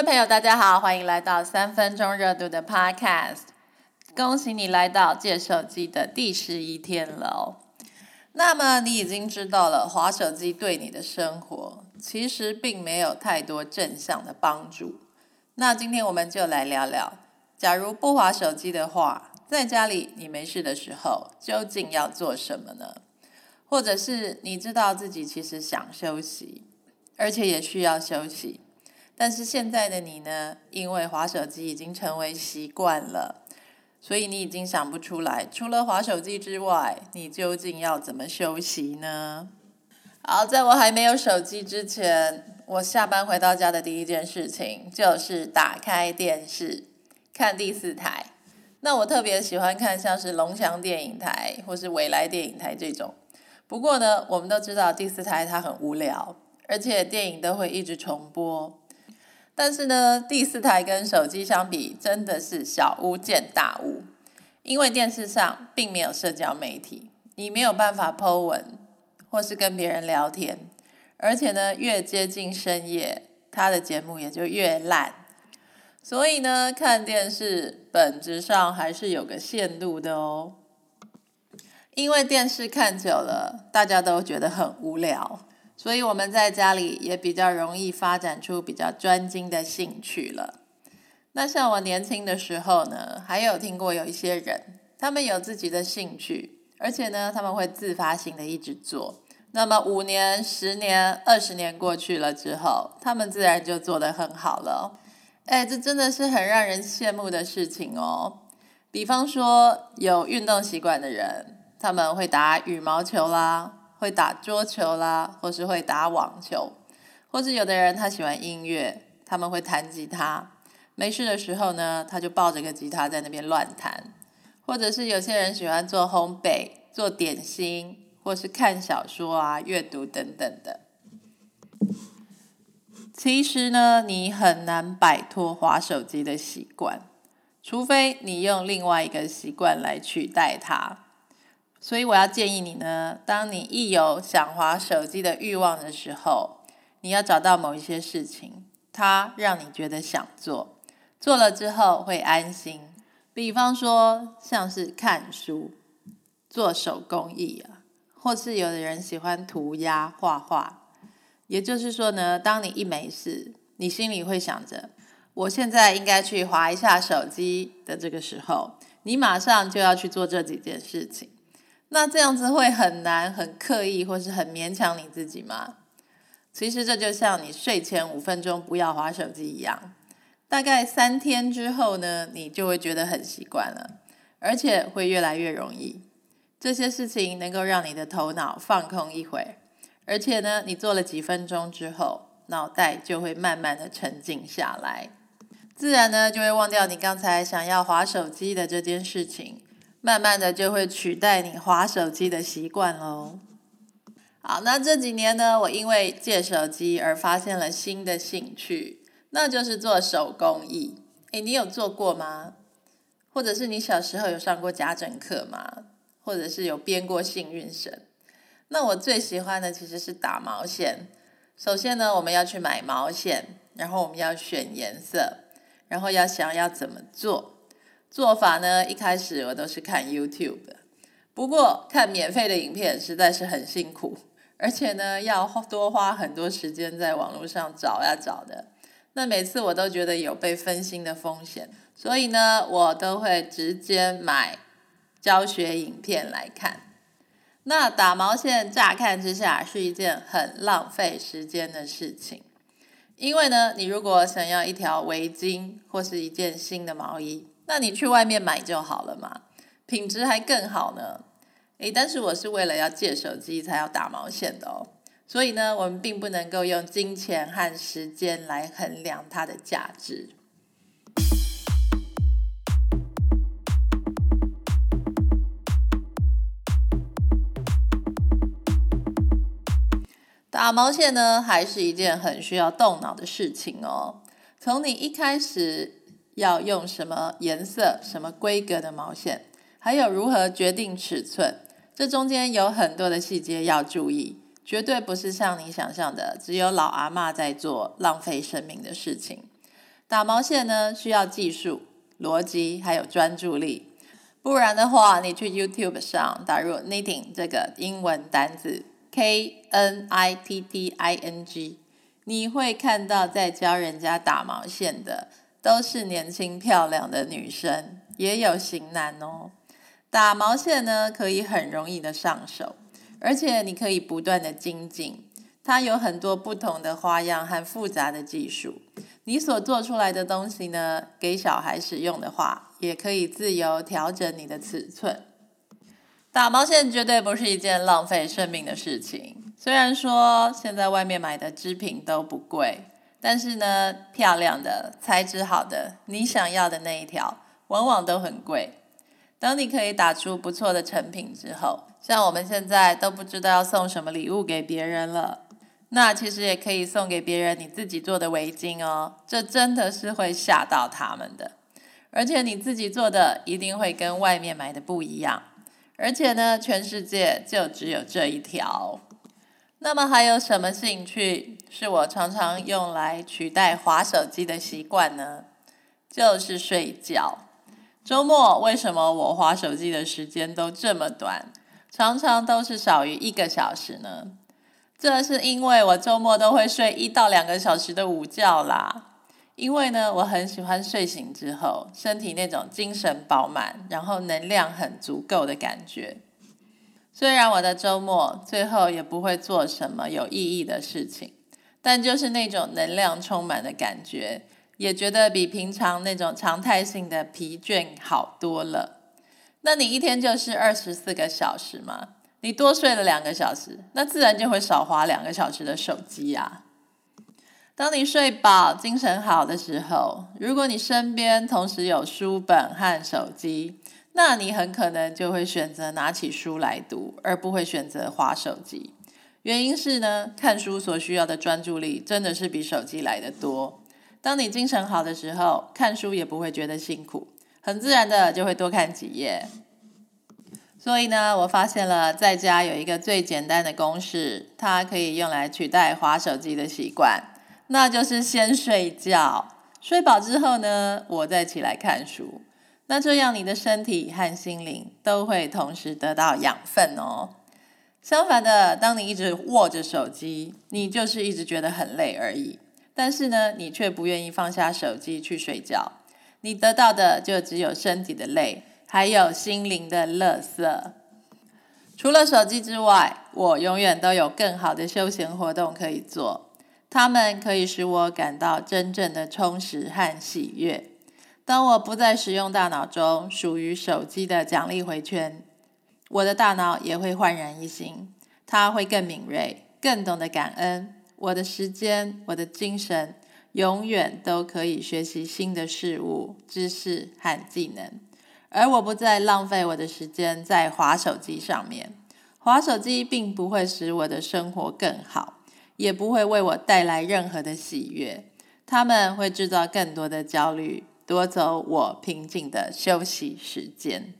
位朋友，大家好，欢迎来到三分钟热度的 Podcast。恭喜你来到借手机的第十一天了。那么你已经知道了，滑手机对你的生活其实并没有太多正向的帮助。那今天我们就来聊聊，假如不滑手机的话，在家里你没事的时候，究竟要做什么呢？或者是你知道自己其实想休息，而且也需要休息。但是现在的你呢？因为滑手机已经成为习惯了，所以你已经想不出来，除了滑手机之外，你究竟要怎么休息呢？好，在我还没有手机之前，我下班回到家的第一件事情就是打开电视看第四台。那我特别喜欢看像是龙翔电影台或是未来电影台这种。不过呢，我们都知道第四台它很无聊，而且电影都会一直重播。但是呢，第四台跟手机相比，真的是小巫见大巫。因为电视上并没有社交媒体，你没有办法 Po 文或是跟别人聊天，而且呢，越接近深夜，它的节目也就越烂。所以呢，看电视本质上还是有个限度的哦。因为电视看久了，大家都觉得很无聊。所以我们在家里也比较容易发展出比较专精的兴趣了。那像我年轻的时候呢，还有听过有一些人，他们有自己的兴趣，而且呢，他们会自发性的一直做。那么五年、十年、二十年过去了之后，他们自然就做得很好了。哎，这真的是很让人羡慕的事情哦。比方说，有运动习惯的人，他们会打羽毛球啦。会打桌球啦，或是会打网球，或是有的人他喜欢音乐，他们会弹吉他。没事的时候呢，他就抱着个吉他在那边乱弹。或者是有些人喜欢做烘焙、做点心，或是看小说啊、阅读等等的。其实呢，你很难摆脱滑手机的习惯，除非你用另外一个习惯来取代它。所以我要建议你呢，当你一有想滑手机的欲望的时候，你要找到某一些事情，它让你觉得想做，做了之后会安心。比方说，像是看书、做手工艺啊，或是有的人喜欢涂鸦、画画。也就是说呢，当你一没事，你心里会想着，我现在应该去滑一下手机的这个时候，你马上就要去做这几件事情。那这样子会很难、很刻意，或是很勉强你自己吗？其实这就像你睡前五分钟不要划手机一样，大概三天之后呢，你就会觉得很习惯了，而且会越来越容易。这些事情能够让你的头脑放空一会，而且呢，你做了几分钟之后，脑袋就会慢慢的沉静下来，自然呢就会忘掉你刚才想要划手机的这件事情。慢慢的就会取代你划手机的习惯喽。好，那这几年呢，我因为借手机而发现了新的兴趣，那就是做手工艺。诶，你有做过吗？或者是你小时候有上过家政课吗？或者是有编过幸运绳？那我最喜欢的其实是打毛线。首先呢，我们要去买毛线，然后我们要选颜色，然后要想要怎么做。做法呢？一开始我都是看 YouTube 的，不过看免费的影片实在是很辛苦，而且呢要多花很多时间在网络上找呀找的。那每次我都觉得有被分心的风险，所以呢我都会直接买教学影片来看。那打毛线乍看之下是一件很浪费时间的事情，因为呢你如果想要一条围巾或是一件新的毛衣。那你去外面买就好了嘛，品质还更好呢。诶，但是我是为了要借手机才要打毛线的哦，所以呢，我们并不能够用金钱和时间来衡量它的价值。打毛线呢，还是一件很需要动脑的事情哦。从你一开始。要用什么颜色、什么规格的毛线，还有如何决定尺寸，这中间有很多的细节要注意，绝对不是像你想象的，只有老阿妈在做浪费生命的事情。打毛线呢需要技术、逻辑还有专注力，不然的话，你去 YouTube 上打入 knitting 这个英文单字 K N I T T I N G，你会看到在教人家打毛线的都是年轻漂亮的女生，也有型男哦。打毛线呢可以很容易的上手，而且你可以不断的精进。它有很多不同的花样和复杂的技术。你所做出来的东西呢，给小孩使用的话，也可以自由调整你的尺寸。打毛线绝对不是一件浪费生命的事情。虽然说现在外面买的织品都不贵，但是呢，漂亮的、材质好的、你想要的那一条，往往都很贵。当你可以打出不错的成品之后，像我们现在都不知道要送什么礼物给别人了。那其实也可以送给别人你自己做的围巾哦，这真的是会吓到他们的。而且你自己做的一定会跟外面买的不一样。而且呢，全世界就只有这一条。那么还有什么兴趣是我常常用来取代划手机的习惯呢？就是睡觉。周末为什么我划手机的时间都这么短，常常都是少于一个小时呢？这是因为我周末都会睡一到两个小时的午觉啦。因为呢，我很喜欢睡醒之后身体那种精神饱满，然后能量很足够的感觉。虽然我的周末最后也不会做什么有意义的事情，但就是那种能量充满的感觉，也觉得比平常那种常态性的疲倦好多了。那你一天就是二十四个小时吗？你多睡了两个小时，那自然就会少花两个小时的手机呀。当你睡饱、精神好的时候，如果你身边同时有书本和手机，那你很可能就会选择拿起书来读，而不会选择划手机。原因是呢，看书所需要的专注力真的是比手机来的多。当你精神好的时候，看书也不会觉得辛苦，很自然的就会多看几页。所以呢，我发现了在家有一个最简单的公式，它可以用来取代划手机的习惯，那就是先睡觉，睡饱之后呢，我再起来看书。那这样你的身体和心灵都会同时得到养分哦。相反的，当你一直握着手机，你就是一直觉得很累而已。但是呢，你却不愿意放下手机去睡觉，你得到的就只有身体的累。还有心灵的乐色。除了手机之外，我永远都有更好的休闲活动可以做。它们可以使我感到真正的充实和喜悦。当我不再使用大脑中属于手机的奖励回圈，我的大脑也会焕然一新。它会更敏锐，更懂得感恩。我的时间，我的精神，永远都可以学习新的事物、知识和技能。而我不再浪费我的时间在滑手机上面，滑手机并不会使我的生活更好，也不会为我带来任何的喜悦。他们会制造更多的焦虑，夺走我平静的休息时间。